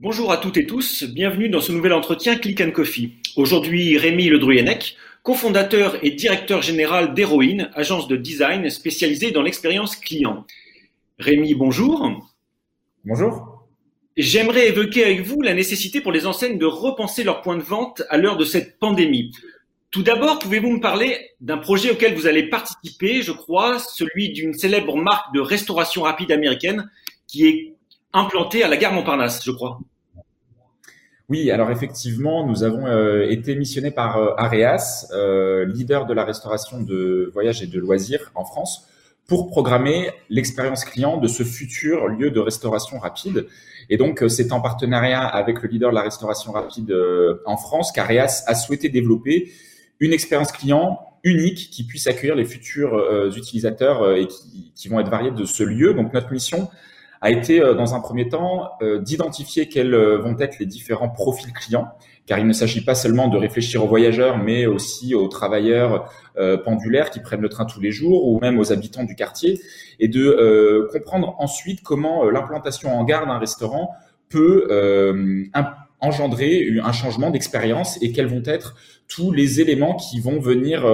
Bonjour à toutes et tous, bienvenue dans ce nouvel entretien Click and Coffee. Aujourd'hui, Rémi Ledruyenec, cofondateur et directeur général d'Heroine, agence de design spécialisée dans l'expérience client. Rémi, bonjour. Bonjour. J'aimerais évoquer avec vous la nécessité pour les enseignes de repenser leur point de vente à l'heure de cette pandémie. Tout d'abord, pouvez-vous me parler d'un projet auquel vous allez participer, je crois, celui d'une célèbre marque de restauration rapide américaine qui est implanté à la gare Montparnasse, je crois. Oui, alors effectivement, nous avons euh, été missionnés par euh, Areas, euh, leader de la restauration de voyages et de loisirs en France, pour programmer l'expérience client de ce futur lieu de restauration rapide. Et donc, c'est en partenariat avec le leader de la restauration rapide en France qu'Areas a souhaité développer une expérience client unique qui puisse accueillir les futurs utilisateurs et qui, qui, vont être variés de ce lieu. Donc, notre mission, a été euh, dans un premier temps euh, d'identifier quels euh, vont être les différents profils clients, car il ne s'agit pas seulement de réfléchir aux voyageurs, mais aussi aux travailleurs pendulaires qui prennent le train tous les jours, ou même aux habitants du quartier, et de comprendre ensuite comment l'implantation en gare d'un restaurant peut engendrer un changement d'expérience et quels vont être tous les éléments qui vont venir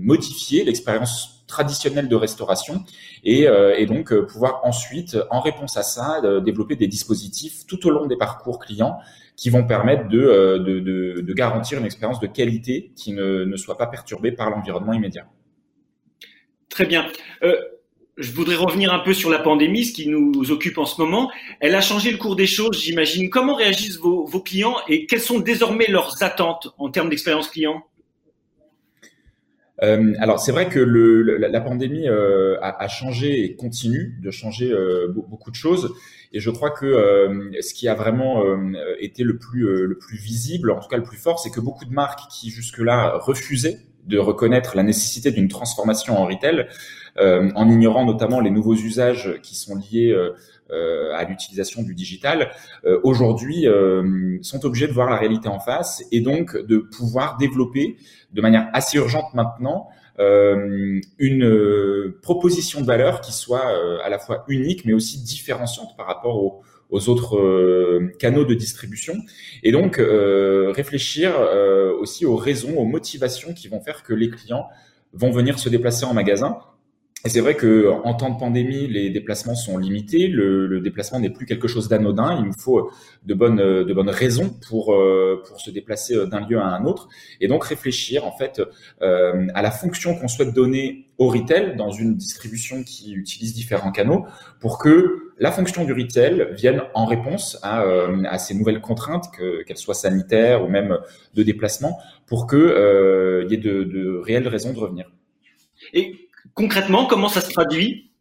modifier l'expérience traditionnelle de restauration et, euh, donc euh, pouvoir ensuite, en réponse à ça, développer des dispositifs tout au long des parcours clients qui vont permettre euh, de garantir une expérience de qualité qui ne, ne soit pas perturbée par l'environnement immédiat. Très bien. Je voudrais revenir un peu sur la pandémie, ce qui nous occupe en ce moment. Elle a changé le cours des choses, j'imagine. Comment réagissent vos, clients et quelles sont désormais leurs attentes en termes d'expérience client? Euh, alors c'est vrai que le, la, pandémie euh, a, changé et continue de changer euh, beaucoup de choses. Et je crois que ce qui a vraiment été le plus, le plus visible, en tout cas le plus fort, c'est que beaucoup de marques qui jusque-là refusaient de reconnaître la nécessité d'une transformation en retail, en ignorant notamment les nouveaux usages qui sont liés euh, à l'utilisation du digital, euh, aujourd'hui euh, sont obligés de voir la réalité en face et donc de pouvoir développer de manière assez urgente maintenant une proposition de valeur qui soit à la fois unique mais aussi différenciante par rapport aux, aux autres canaux de distribution et donc réfléchir aussi aux raisons, aux motivations qui vont faire que les clients vont venir se déplacer en magasin et c'est vrai que en temps de pandémie, les déplacements sont limités. Le, déplacement n'est plus quelque chose d'anodin. Il nous faut de bonnes, de bonnes raisons pour euh, pour se déplacer d'un lieu à un autre. Et donc réfléchir en fait euh, à la fonction qu'on souhaite donner au retail dans une distribution qui utilise différents canaux, pour que la fonction du retail vienne en réponse à, euh, ces nouvelles contraintes, qu'elles soient sanitaires ou même de déplacement, pour que euh, y ait de réelles raisons de revenir. Et concrètement, comment ça se traduit?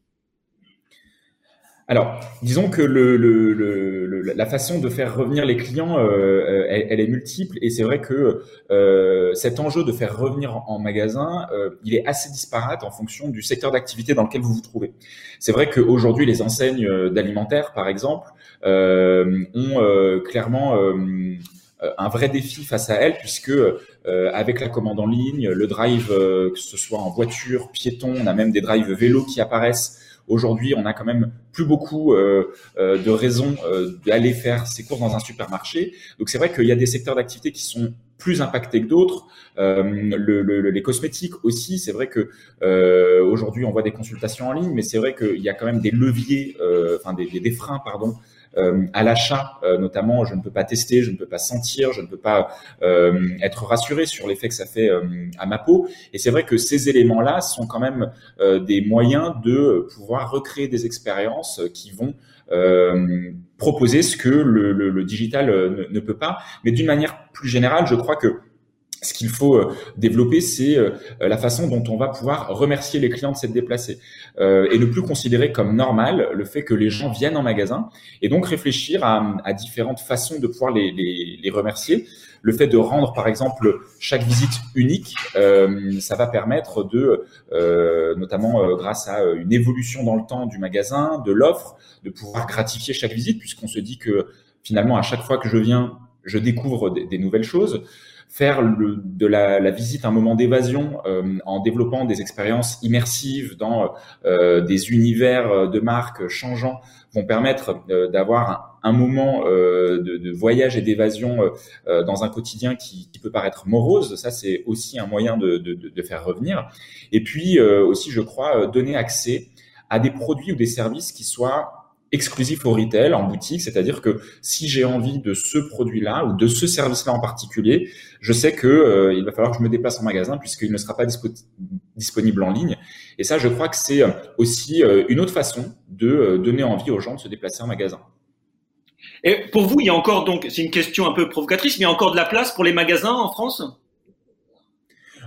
Alors, disons que le, le, la façon de faire revenir les clients, euh, elle, est multiple, et c'est vrai que euh, cet enjeu de faire revenir en, magasin, euh, il est assez disparate en fonction du secteur d'activité dans lequel vous vous trouvez. C'est vrai qu'aujourd'hui, les enseignes d'alimentaire, par exemple, ont clairement un vrai défi face à elles, puisque euh, avec la commande en ligne, le drive, euh, que ce soit en voiture, piéton, on a même des drives vélos qui apparaissent. Aujourd'hui, on a quand même plus beaucoup euh, de raisons d'aller faire ses courses dans un supermarché. Donc c'est vrai qu'il y a des secteurs d'activité qui sont plus impactés que d'autres. Le, les cosmétiques aussi, c'est vrai que aujourd'hui on voit des consultations en ligne, mais c'est vrai qu'il y a quand même des leviers, enfin des, des, freins, pardon, euh, à l'achat, euh, notamment, je ne peux pas tester, je ne peux pas sentir, je ne peux pas euh, être rassuré sur l'effet que ça fait à ma peau. Et c'est vrai que ces éléments-là sont quand même des moyens de pouvoir recréer des expériences qui vont proposer ce que le, digital ne, peut pas. Mais d'une manière plus générale, je crois que ce qu'il faut euh, développer, c'est euh, la façon dont on va pouvoir remercier les clients de s'être déplacés euh, et ne plus considérer comme normal le fait que les gens viennent en magasin et donc réfléchir à, différentes façons de pouvoir les, les, remercier. Le fait de rendre, par exemple, chaque visite unique, ça va permettre de, notamment grâce à une évolution dans le temps du magasin, de l'offre, de pouvoir gratifier chaque visite puisqu'on se dit que finalement, à chaque fois que je viens, je découvre des nouvelles choses. Faire de la, visite un moment d'évasion en développant des expériences immersives dans des univers de marques changeants vont permettre d'avoir un, moment de, voyage et d'évasion dans un quotidien qui, peut paraître morose. Ça, c'est aussi un moyen de, de, faire revenir. Et puis aussi, je crois, donner accès à des produits ou des services qui soient exclusifs au retail, en boutique, c'est-à-dire que si j'ai envie de ce produit-là ou de ce service-là en particulier, je sais que euh, il va falloir que je me déplace en magasin puisqu'il ne sera pas disponible en ligne. Et ça, je crois que c'est euh, aussi euh, une autre façon de donner envie aux gens de se déplacer en magasin. Et pour vous, il y a encore donc, c'est une question un peu provocatrice, mais il y a encore de la place pour les magasins en France?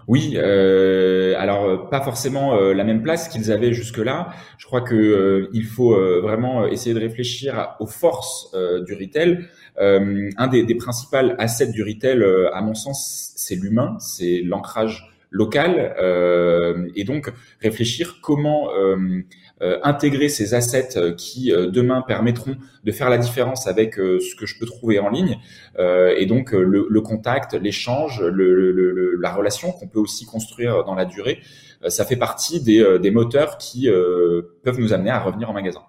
Oui, euh, alors euh, pas forcément euh, la même place qu'ils avaient jusque-là. Je crois que euh, il faut vraiment essayer de réfléchir aux forces du retail. un des, des principaux assets du retail, à mon sens, c'est l'humain, c'est l'ancrage local, et donc réfléchir comment euh, intégrer ces assets euh, qui euh, demain permettront de faire la différence avec ce que je peux trouver en ligne et donc le, contact, l'échange, le, la relation qu'on peut aussi construire dans la durée, ça fait partie des, des moteurs qui peuvent nous amener à revenir en magasin.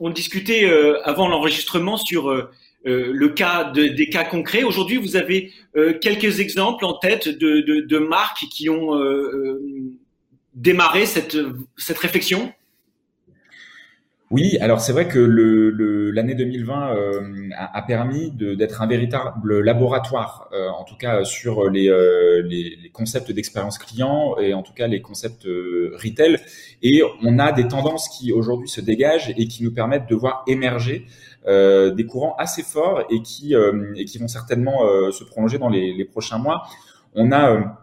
on discutait avant l'enregistrement sur le cas de, des cas concrets. Aujourd'hui, vous avez quelques exemples en tête de, de, de marques qui ont démarrer cette, cette réflexion? Oui, alors c'est vrai que l'année 2020 euh, a, permis d'être un véritable laboratoire, euh, en tout cas sur les, euh, les, concepts d'expérience client et en tout cas les concepts retail. Et on a des tendances qui aujourd'hui se dégagent et qui nous permettent de voir émerger des courants assez forts et qui, et qui vont certainement se prolonger dans les, les prochains mois. On a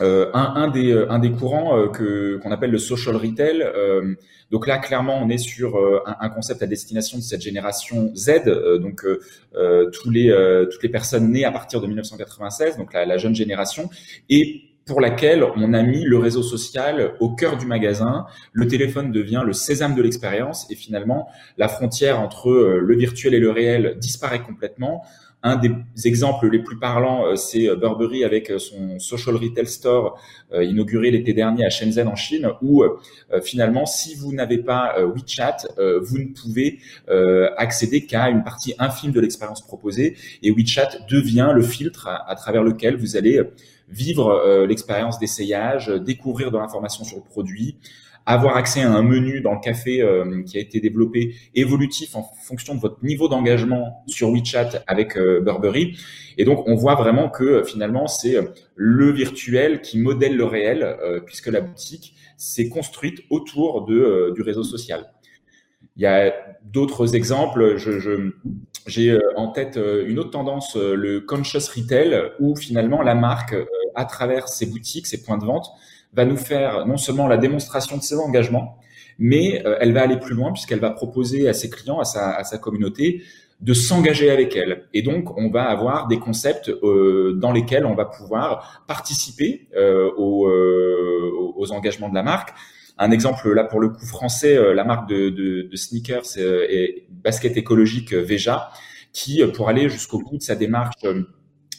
euh, un, un, des, euh, un des courants euh, que qu'on appelle le social retail. Euh, donc là, clairement, on est sur un, un, concept à destination de cette génération Z, donc tous les toutes les personnes nées à partir de 1996, donc la, la, jeune génération, et pour laquelle on a mis le réseau social au cœur du magasin. Le téléphone devient le sésame de l'expérience, et finalement, la frontière entre le virtuel et le réel disparaît complètement. Un des exemples les plus parlants, euh, c'est euh, Burberry avec euh, son Social Retail Store inauguré l'été dernier à Shenzhen en Chine, où finalement, si vous n'avez pas WeChat, vous ne pouvez accéder qu'à une partie infime de l'expérience proposée. Et WeChat devient le filtre à, travers lequel vous allez vivre l'expérience d'essayage, découvrir de l'information sur le produit, avoir accès à un menu dans le café euh, qui a été développé évolutif en fonction de votre niveau d'engagement sur WeChat avec euh, Burberry. Et donc, on voit vraiment que euh, finalement, c'est le virtuel qui modèle le réel, puisque la boutique s'est construite autour de, du réseau social. Il y a d'autres exemples. J'ai en tête une autre tendance, le conscious retail, où finalement la marque, à travers ses boutiques, ses points de vente, va nous faire non seulement la démonstration de ses engagements, mais euh, elle va aller plus loin puisqu'elle va proposer à ses clients, à sa, à sa communauté, de s'engager avec elle. Et donc, on va avoir des concepts euh, dans lesquels on va pouvoir participer euh, aux, euh, aux, engagements de la marque. Un exemple là pour le coup français, euh, la marque de, de, de sneakers et basket écologique Veja, qui pour aller jusqu'au bout de sa démarche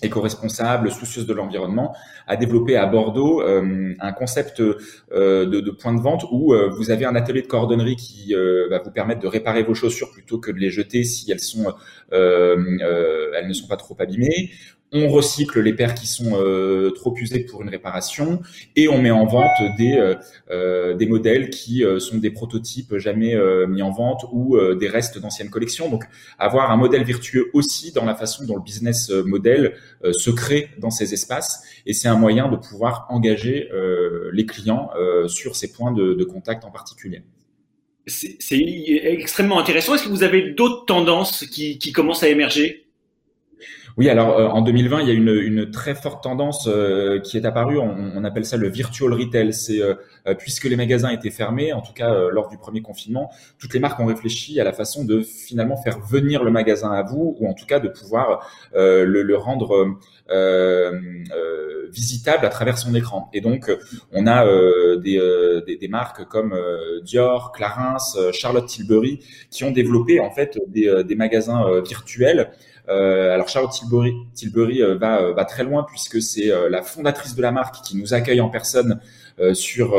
éco-responsable, soucieuse de l'environnement, a développé à Bordeaux euh, un concept euh, de, point de vente où euh, vous avez un atelier de cordonnerie qui va vous permettre de réparer vos chaussures plutôt que de les jeter si elles sont elles ne sont pas trop abîmées on recycle les paires qui sont euh, trop usées pour une réparation et on met en vente des euh, euh, des modèles qui sont des prototypes jamais mis en vente ou des restes d'anciennes collections. Donc avoir un modèle virtueux aussi dans la façon dont le business model se crée dans ces espaces et c'est un moyen de pouvoir engager les clients sur ces points de, contact en particulier. C'est extrêmement intéressant. Est-ce que vous avez d'autres tendances qui commencent à émerger? Oui, alors euh, en 2020, il y a une, une très forte tendance euh, qui est apparue. On, on, appelle ça le virtual retail. C'est euh, puisque les magasins étaient fermés, en tout cas lors du premier confinement, toutes les marques ont réfléchi à la façon de finalement faire venir le magasin à vous, ou en tout cas de pouvoir le, le, rendre visitable à travers son écran. Et donc, on a des, des, des, marques comme Dior, Clarins, Charlotte Tilbury qui ont développé en fait des, des magasins virtuels alors Charlotte Tilbury, Tilbury va, va très loin puisque c'est la fondatrice de la marque qui nous accueille en personne sur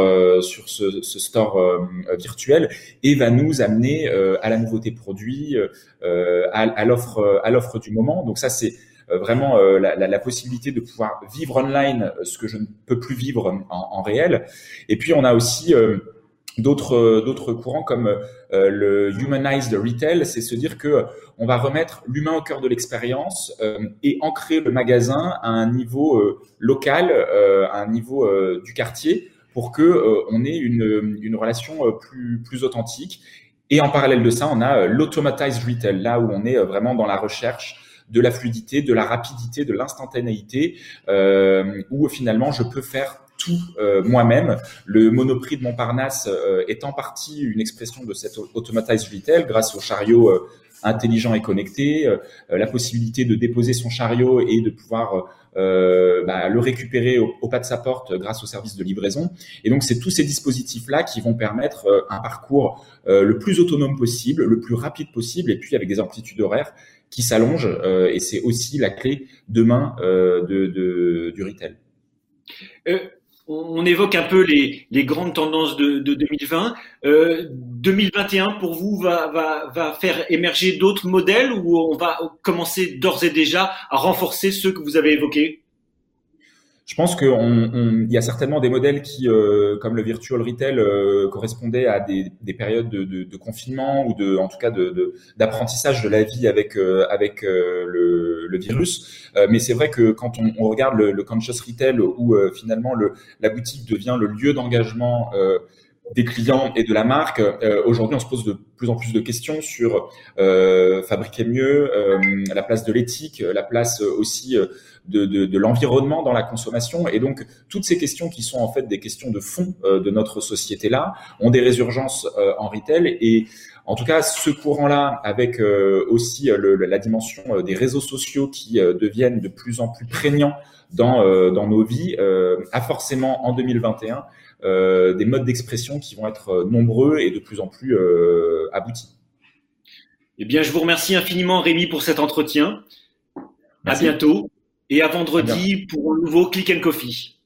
sur ce, store virtuel et va nous amener à la nouveauté produit, à, l'offre à l'offre du moment. Donc ça c'est vraiment la, possibilité de pouvoir vivre online ce que je ne peux plus vivre en, en réel. Et puis on a aussi d'autres d'autres courants comme euh, le humanized retail, c'est se dire que on va remettre l'humain au cœur de l'expérience euh, et ancrer le magasin à un niveau euh, local, à un niveau du quartier, pour que on ait une, une relation plus plus authentique. Et en parallèle de ça, on a l'automatized retail, là où on est vraiment dans la recherche de la fluidité, de la rapidité, de l'instantanéité, où finalement je peux faire tout euh, moi-même. Le Monoprix de Montparnasse euh, est en partie une expression de cette automatized retail grâce au chariot euh, intelligent et connecté, la possibilité de déposer son chariot et de pouvoir bah, le récupérer au, pas de sa porte grâce au service de livraison. Et donc, c'est tous ces dispositifs-là qui vont permettre un parcours le plus autonome possible, le plus rapide possible, et puis avec des amplitudes horaires qui s'allongent. et c'est aussi la clé demain de, de, du retail on évoque un peu les, grandes tendances de, 2020. 2021, euh, pour vous, va, faire émerger d'autres modèles ou on va commencer d'ores et déjà à renforcer ceux que vous avez évoqués? Je pense qu'il y a certainement des modèles qui, euh, comme le virtual retail, euh, correspondaient à des, périodes de, confinement ou de, en tout cas, d'apprentissage de, la vie avec euh, avec le, virus. mais c'est vrai que quand on, regarde le, conscious retail, où finalement le, la boutique devient le lieu d'engagement des clients et de la marque. Aujourd'hui, on se pose de plus en plus de questions sur fabriquer mieux, la place de l'éthique, la place aussi de, de, de l'environnement dans la consommation. Et donc, toutes ces questions qui sont en fait des questions de fond euh, de notre société-là ont des résurgences euh, en retail. Et en tout cas, ce courant-là, avec euh, aussi le, la dimension des réseaux sociaux qui deviennent de plus en plus prégnants dans, dans nos vies, a forcément en 2021 des modes d'expression qui vont être nombreux et de plus en plus aboutis. Eh bien, je vous remercie infiniment, Rémi, pour cet entretien. À bientôt et à vendredi pour un nouveau Click and Coffee.